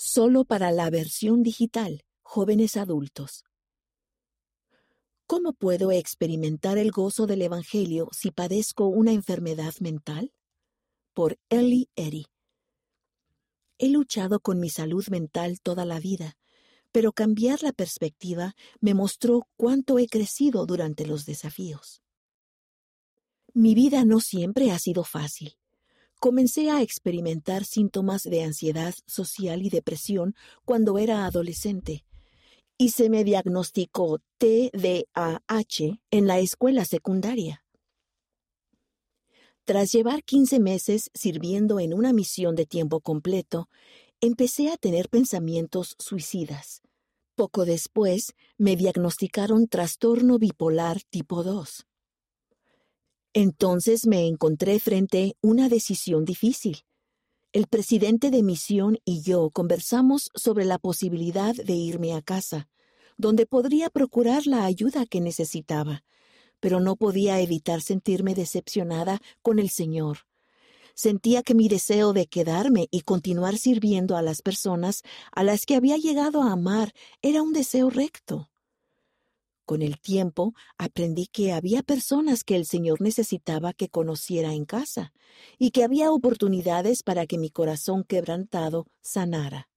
Solo para la versión digital, jóvenes adultos. ¿Cómo puedo experimentar el gozo del Evangelio si padezco una enfermedad mental? Por Ellie Eddy. He luchado con mi salud mental toda la vida, pero cambiar la perspectiva me mostró cuánto he crecido durante los desafíos. Mi vida no siempre ha sido fácil. Comencé a experimentar síntomas de ansiedad social y depresión cuando era adolescente y se me diagnosticó TDAH en la escuela secundaria. Tras llevar 15 meses sirviendo en una misión de tiempo completo, empecé a tener pensamientos suicidas. Poco después me diagnosticaron trastorno bipolar tipo 2. Entonces me encontré frente a una decisión difícil. El presidente de misión y yo conversamos sobre la posibilidad de irme a casa, donde podría procurar la ayuda que necesitaba, pero no podía evitar sentirme decepcionada con el Señor. Sentía que mi deseo de quedarme y continuar sirviendo a las personas a las que había llegado a amar era un deseo recto. Con el tiempo aprendí que había personas que el Señor necesitaba que conociera en casa y que había oportunidades para que mi corazón quebrantado sanara.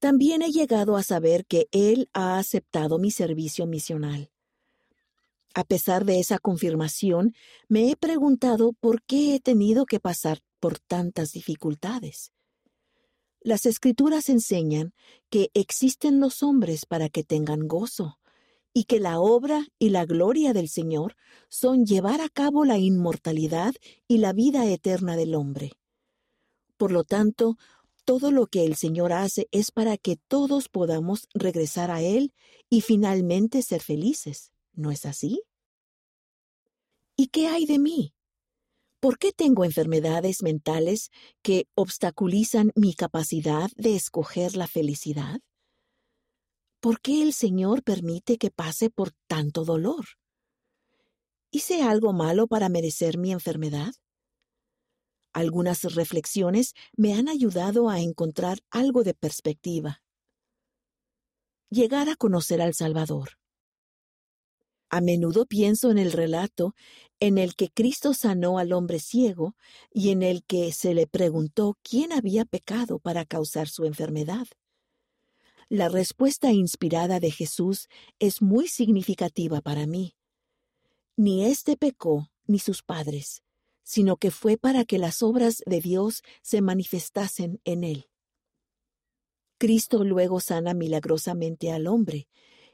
También he llegado a saber que Él ha aceptado mi servicio misional. A pesar de esa confirmación, me he preguntado por qué he tenido que pasar por tantas dificultades. Las escrituras enseñan que existen los hombres para que tengan gozo, y que la obra y la gloria del Señor son llevar a cabo la inmortalidad y la vida eterna del hombre. Por lo tanto, todo lo que el Señor hace es para que todos podamos regresar a Él y finalmente ser felices. ¿No es así? ¿Y qué hay de mí? ¿Por qué tengo enfermedades mentales que obstaculizan mi capacidad de escoger la felicidad? ¿Por qué el Señor permite que pase por tanto dolor? ¿Hice algo malo para merecer mi enfermedad? Algunas reflexiones me han ayudado a encontrar algo de perspectiva. Llegar a conocer al Salvador. A menudo pienso en el relato en el que Cristo sanó al hombre ciego y en el que se le preguntó quién había pecado para causar su enfermedad. La respuesta inspirada de Jesús es muy significativa para mí. Ni éste pecó, ni sus padres, sino que fue para que las obras de Dios se manifestasen en él. Cristo luego sana milagrosamente al hombre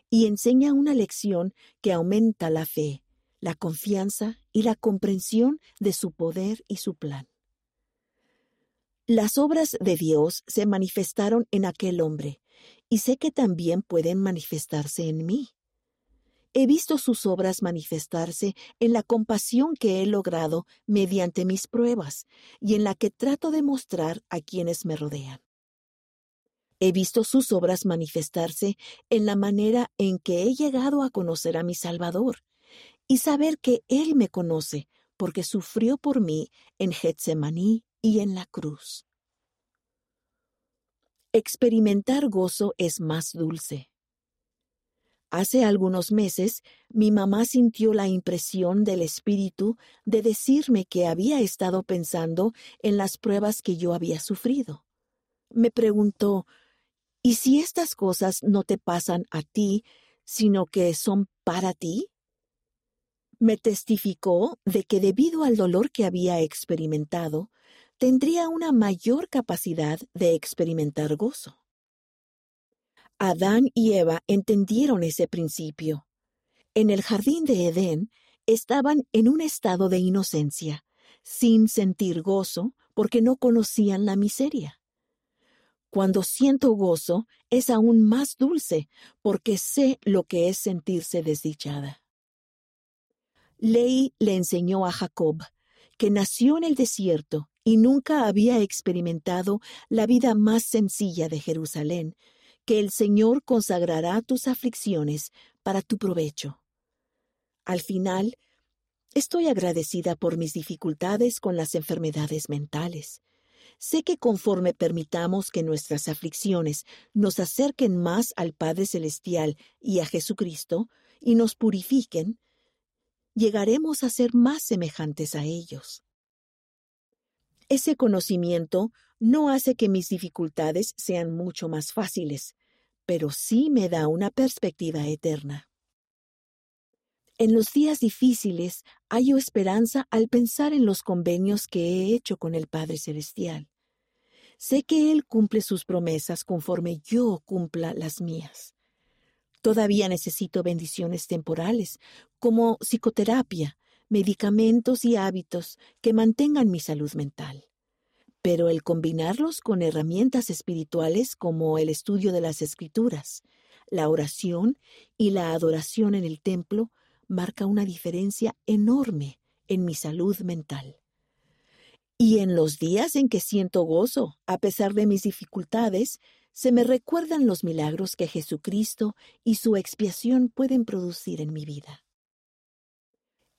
y enseña una lección que aumenta la fe, la confianza y la comprensión de su poder y su plan. Las obras de Dios se manifestaron en aquel hombre, y sé que también pueden manifestarse en mí. He visto sus obras manifestarse en la compasión que he logrado mediante mis pruebas y en la que trato de mostrar a quienes me rodean. He visto sus obras manifestarse en la manera en que he llegado a conocer a mi Salvador y saber que Él me conoce porque sufrió por mí en Getsemaní y en la cruz. Experimentar gozo es más dulce. Hace algunos meses mi mamá sintió la impresión del Espíritu de decirme que había estado pensando en las pruebas que yo había sufrido. Me preguntó, ¿y si estas cosas no te pasan a ti, sino que son para ti? Me testificó de que debido al dolor que había experimentado, tendría una mayor capacidad de experimentar gozo. Adán y Eva entendieron ese principio. En el jardín de Edén estaban en un estado de inocencia, sin sentir gozo porque no conocían la miseria. Cuando siento gozo es aún más dulce porque sé lo que es sentirse desdichada. Ley le enseñó a Jacob, que nació en el desierto y nunca había experimentado la vida más sencilla de Jerusalén, que el Señor consagrará tus aflicciones para tu provecho. Al final, estoy agradecida por mis dificultades con las enfermedades mentales. Sé que conforme permitamos que nuestras aflicciones nos acerquen más al Padre Celestial y a Jesucristo y nos purifiquen, llegaremos a ser más semejantes a ellos. Ese conocimiento no hace que mis dificultades sean mucho más fáciles, pero sí me da una perspectiva eterna. En los días difíciles hallo esperanza al pensar en los convenios que he hecho con el Padre Celestial. Sé que Él cumple sus promesas conforme yo cumpla las mías. Todavía necesito bendiciones temporales, como psicoterapia, medicamentos y hábitos que mantengan mi salud mental. Pero el combinarlos con herramientas espirituales como el estudio de las escrituras, la oración y la adoración en el templo marca una diferencia enorme en mi salud mental. Y en los días en que siento gozo, a pesar de mis dificultades, se me recuerdan los milagros que Jesucristo y su expiación pueden producir en mi vida.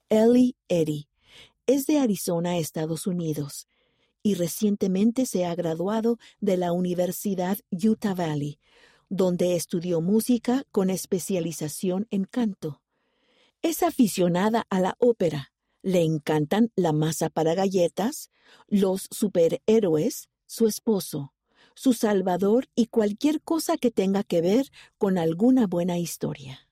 Ellie Eddy es de Arizona, Estados Unidos, y recientemente se ha graduado de la Universidad Utah Valley, donde estudió música con especialización en canto. Es aficionada a la ópera le encantan la masa para galletas, los superhéroes, su esposo, su salvador y cualquier cosa que tenga que ver con alguna buena historia.